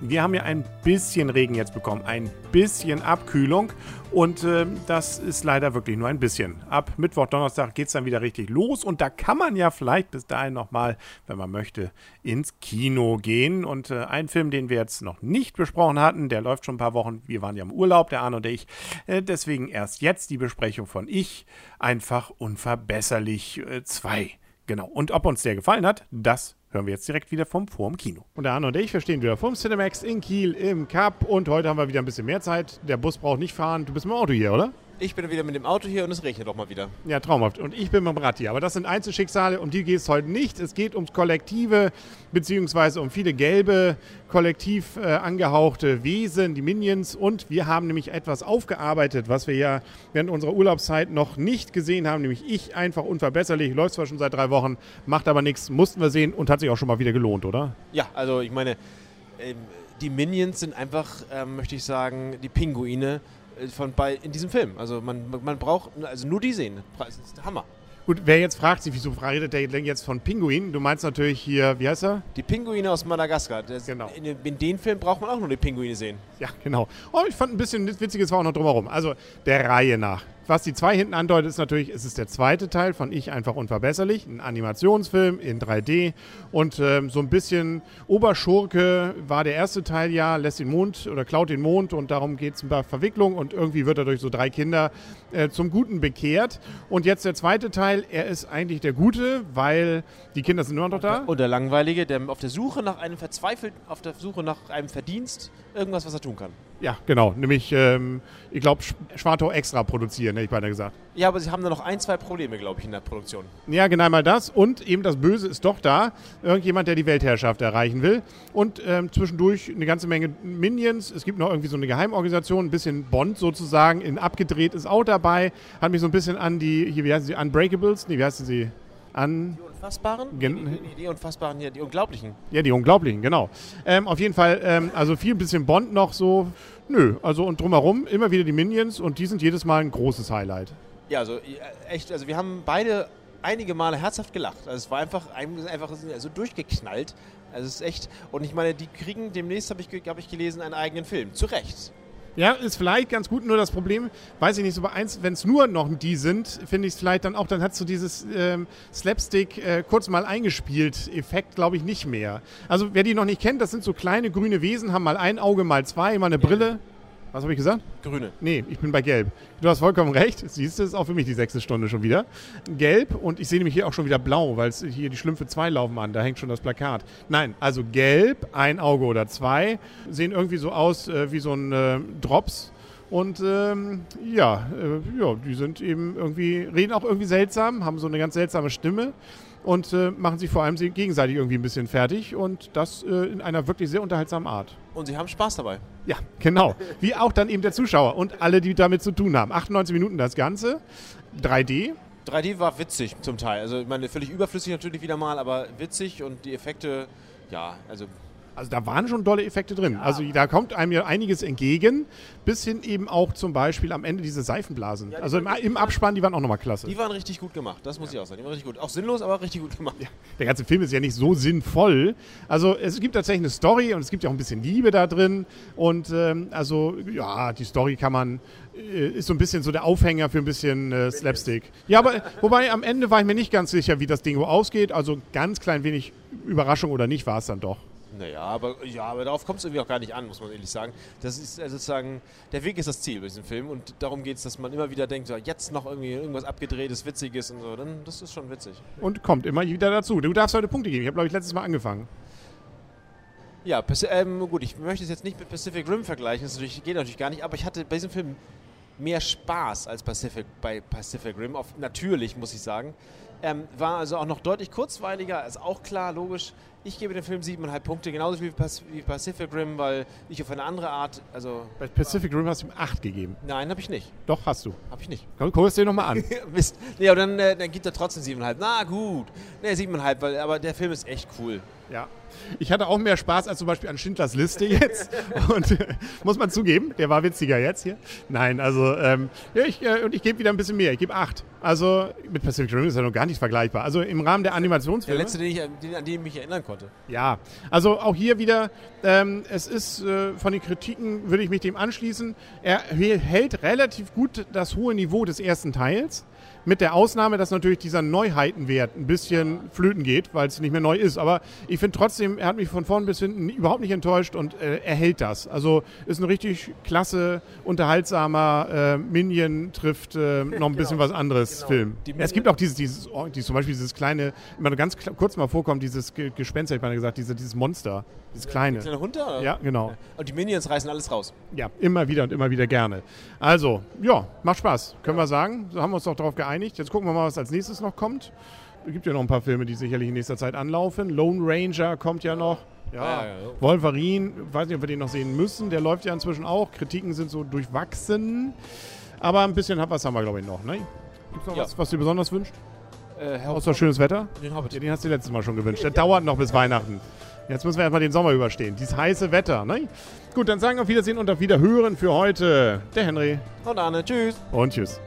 Wir haben ja ein bisschen Regen jetzt bekommen, ein bisschen Abkühlung und äh, das ist leider wirklich nur ein bisschen. Ab Mittwoch, Donnerstag geht es dann wieder richtig los und da kann man ja vielleicht bis dahin nochmal, wenn man möchte, ins Kino gehen. Und äh, ein Film, den wir jetzt noch nicht besprochen hatten, der läuft schon ein paar Wochen. Wir waren ja im Urlaub, der Arne und ich. Äh, deswegen erst jetzt die Besprechung von Ich, einfach unverbesserlich 2. Äh, genau. Und ob uns der gefallen hat, das hören wir jetzt direkt wieder vom Vorm Kino. Und der Arne und ich, wir stehen wieder vom Cinemax in Kiel im Cup und heute haben wir wieder ein bisschen mehr Zeit. Der Bus braucht nicht fahren. Du bist im Auto hier, oder? Ich bin wieder mit dem Auto hier und es regnet auch mal wieder. Ja, traumhaft. Und ich bin mit dem Rad hier. Aber das sind Einzelschicksale, um die geht es heute nicht. Es geht ums Kollektive, beziehungsweise um viele gelbe, kollektiv äh, angehauchte Wesen, die Minions. Und wir haben nämlich etwas aufgearbeitet, was wir ja während unserer Urlaubszeit noch nicht gesehen haben. Nämlich ich einfach unverbesserlich. Läuft zwar schon seit drei Wochen, macht aber nichts. Mussten wir sehen und hat sich auch schon mal wieder gelohnt, oder? Ja, also ich meine, ähm, die Minions sind einfach, ähm, möchte ich sagen, die Pinguine von bei in diesem Film. Also man, man braucht also nur die sehen. Das ist der Hammer. Gut, wer jetzt fragt sich, wieso redet der jetzt von Pinguinen? Du meinst natürlich hier, wie heißt er? Die Pinguine aus Madagaskar. Das, genau. In, in den Film braucht man auch nur die Pinguine sehen. Ja, genau. Oh, ich fand ein bisschen Witziges war auch noch drumherum. Also der Reihe nach. Was die zwei hinten andeutet, ist natürlich, es ist der zweite Teil von Ich einfach unverbesserlich, ein Animationsfilm in 3D und ähm, so ein bisschen Oberschurke war der erste Teil ja, lässt den Mond oder klaut den Mond und darum geht es ein paar Verwicklungen und irgendwie wird er durch so drei Kinder äh, zum Guten bekehrt. Und jetzt der zweite Teil, er ist eigentlich der Gute, weil die Kinder sind nur noch da. Und der Langweilige, der auf der Suche nach einem verzweifelten, auf der Suche nach einem Verdienst, irgendwas, was er tun kann. Ja, genau. Nämlich, ähm, ich glaube, Schwartau extra produzieren, hätte ich beinahe gesagt. Ja, aber sie haben da noch ein, zwei Probleme, glaube ich, in der Produktion. Ja, genau mal das. Und eben das Böse ist doch da. Irgendjemand, der die Weltherrschaft erreichen will. Und ähm, zwischendurch eine ganze Menge Minions. Es gibt noch irgendwie so eine Geheimorganisation, ein bisschen Bond sozusagen, in abgedreht ist auch dabei. Hat mich so ein bisschen an die, hier, wie heißen sie, Unbreakables? Nee, wie heißen sie? An die Unfassbaren? Gen die, die, Unfassbaren hier, die Unglaublichen. Ja, die Unglaublichen, genau. Ähm, auf jeden Fall, ähm, also viel ein bisschen Bond noch so. Nö, also und drumherum immer wieder die Minions und die sind jedes Mal ein großes Highlight. Ja, also echt, also wir haben beide einige Male herzhaft gelacht. Also es war einfach, einfach so durchgeknallt. Also es ist echt, und ich meine, die kriegen demnächst, habe ich, hab ich gelesen, einen eigenen Film. Zu Recht. Ja, ist vielleicht ganz gut, nur das Problem, weiß ich nicht, so bei eins, wenn es nur noch die sind, finde ich es vielleicht dann auch, dann hat so dieses ähm, Slapstick äh, kurz mal eingespielt Effekt, glaube ich, nicht mehr. Also wer die noch nicht kennt, das sind so kleine grüne Wesen, haben mal ein Auge, mal zwei, mal eine Brille. Was habe ich gesagt? Grüne. Nee, ich bin bei Gelb. Du hast vollkommen recht. Siehst du, ist auch für mich die sechste Stunde schon wieder. Gelb und ich sehe nämlich hier auch schon wieder blau, weil hier die Schlümpfe 2 laufen an. Da hängt schon das Plakat. Nein, also gelb, ein Auge oder zwei, sehen irgendwie so aus äh, wie so ein äh, Drops. Und ähm, ja, äh, ja, die sind eben irgendwie, reden auch irgendwie seltsam, haben so eine ganz seltsame Stimme und äh, machen sich vor allem gegenseitig irgendwie ein bisschen fertig und das äh, in einer wirklich sehr unterhaltsamen Art. Und sie haben Spaß dabei. Ja, genau. Wie auch dann eben der Zuschauer und alle, die damit zu tun haben. 98 Minuten das Ganze, 3D. 3D war witzig zum Teil. Also ich meine, völlig überflüssig natürlich wieder mal, aber witzig und die Effekte, ja, also also da waren schon tolle Effekte drin. Ja. Also da kommt einem ja einiges entgegen, bis hin eben auch zum Beispiel am Ende diese Seifenblasen. Ja, die also im, im, Abspann, die waren auch nochmal klasse. Die waren richtig gut gemacht, das muss ja. ich auch sagen. Die waren richtig gut. Auch sinnlos, aber richtig gut gemacht. Der ganze Film ist ja nicht so sinnvoll. Also es gibt tatsächlich eine Story und es gibt ja auch ein bisschen Liebe da drin. Und ähm, also ja, die Story kann man äh, ist so ein bisschen so der Aufhänger für ein bisschen äh, Slapstick. Ja, aber wobei am Ende war ich mir nicht ganz sicher, wie das Ding ausgeht. Also ganz klein wenig Überraschung oder nicht war es dann doch. Naja, aber, ja, aber darauf kommt es irgendwie auch gar nicht an, muss man ehrlich sagen. Das ist also sozusagen, der Weg ist das Ziel bei diesem Film und darum geht es, dass man immer wieder denkt, so, jetzt noch irgendwie irgendwas abgedrehtes, witziges und so, dann das ist schon witzig. Und kommt immer wieder dazu. Du darfst heute Punkte geben. Ich habe, glaube ich, letztes Mal angefangen. Ja, ähm, gut, ich möchte es jetzt nicht mit Pacific Rim vergleichen, das natürlich, geht natürlich gar nicht, aber ich hatte bei diesem Film mehr Spaß als Pacific, bei Pacific Rim, auf, natürlich, muss ich sagen. Ähm, war also auch noch deutlich kurzweiliger, ist auch klar, logisch. Ich gebe dem Film 7,5 Punkte, genauso wie, wie Pacific Rim, weil ich auf eine andere Art. Also Bei Pacific Rim hast du ihm 8 gegeben. Nein, habe ich nicht. Doch, hast du. Habe ich nicht. Komm, guck es dir nochmal an. Mist. Nee, aber dann, äh, dann gibt er trotzdem 7,5. Na gut. Nee, 7,5, weil, aber der Film ist echt cool. Ja. Ich hatte auch mehr Spaß als zum Beispiel an Schindlers Liste jetzt. und äh, muss man zugeben, der war witziger jetzt hier. Nein, also ähm, ja, ich, äh, und ich gebe wieder ein bisschen mehr. Ich gebe acht. Also mit Pacific Rim ist ja noch gar nicht vergleichbar. Also im Rahmen der Animationsfilme. Der letzte, den ich, den, an den ich mich erinnern konnte. Ja, also auch hier wieder, ähm, es ist äh, von den Kritiken, würde ich mich dem anschließen, er hält relativ gut das hohe Niveau des ersten Teils. Mit der Ausnahme, dass natürlich dieser Neuheitenwert ein bisschen flöten geht, weil es nicht mehr neu ist. Aber ich finde trotzdem, er hat mich von vorn bis hinten überhaupt nicht enttäuscht und äh, er hält das. Also ist ein richtig klasse, unterhaltsamer äh, Minion trifft äh, noch ein bisschen genau. was anderes genau. Film. es gibt auch dieses, dieses, oh, dieses, zum Beispiel dieses kleine, immer nur ganz kurz mal vorkommt, dieses Gespenster, ich meine gesagt, diese, dieses Monster, dieses kleine. Kleine Hund da? Ja, genau. Und die Minions reißen alles raus. Ja, immer wieder und immer wieder gerne. Also, ja, macht Spaß, können ja. wir sagen. So haben wir uns doch darauf geeinigt. Jetzt gucken wir mal, was als nächstes noch kommt. Es gibt ja noch ein paar Filme, die sicherlich in nächster Zeit anlaufen. Lone Ranger kommt ja noch. Ja, ja, ja, ja. Wolverine, weiß nicht, ob wir den noch sehen müssen. Der läuft ja inzwischen auch. Kritiken sind so durchwachsen. Aber ein bisschen was haben wir, glaube ich, noch. Ne? Gibt es noch was, was du besonders wünscht? Äh, Außer schönes Wetter? Den Hobbit. Ja, den hast du letztes Mal schon gewünscht. Der dauert noch bis Weihnachten. Jetzt müssen wir erstmal den Sommer überstehen. Dieses heiße Wetter, ne? Gut, dann sagen wir auf Wiedersehen und auf Wiederhören für heute. Der Henry. Und Arne. Tschüss. Und tschüss.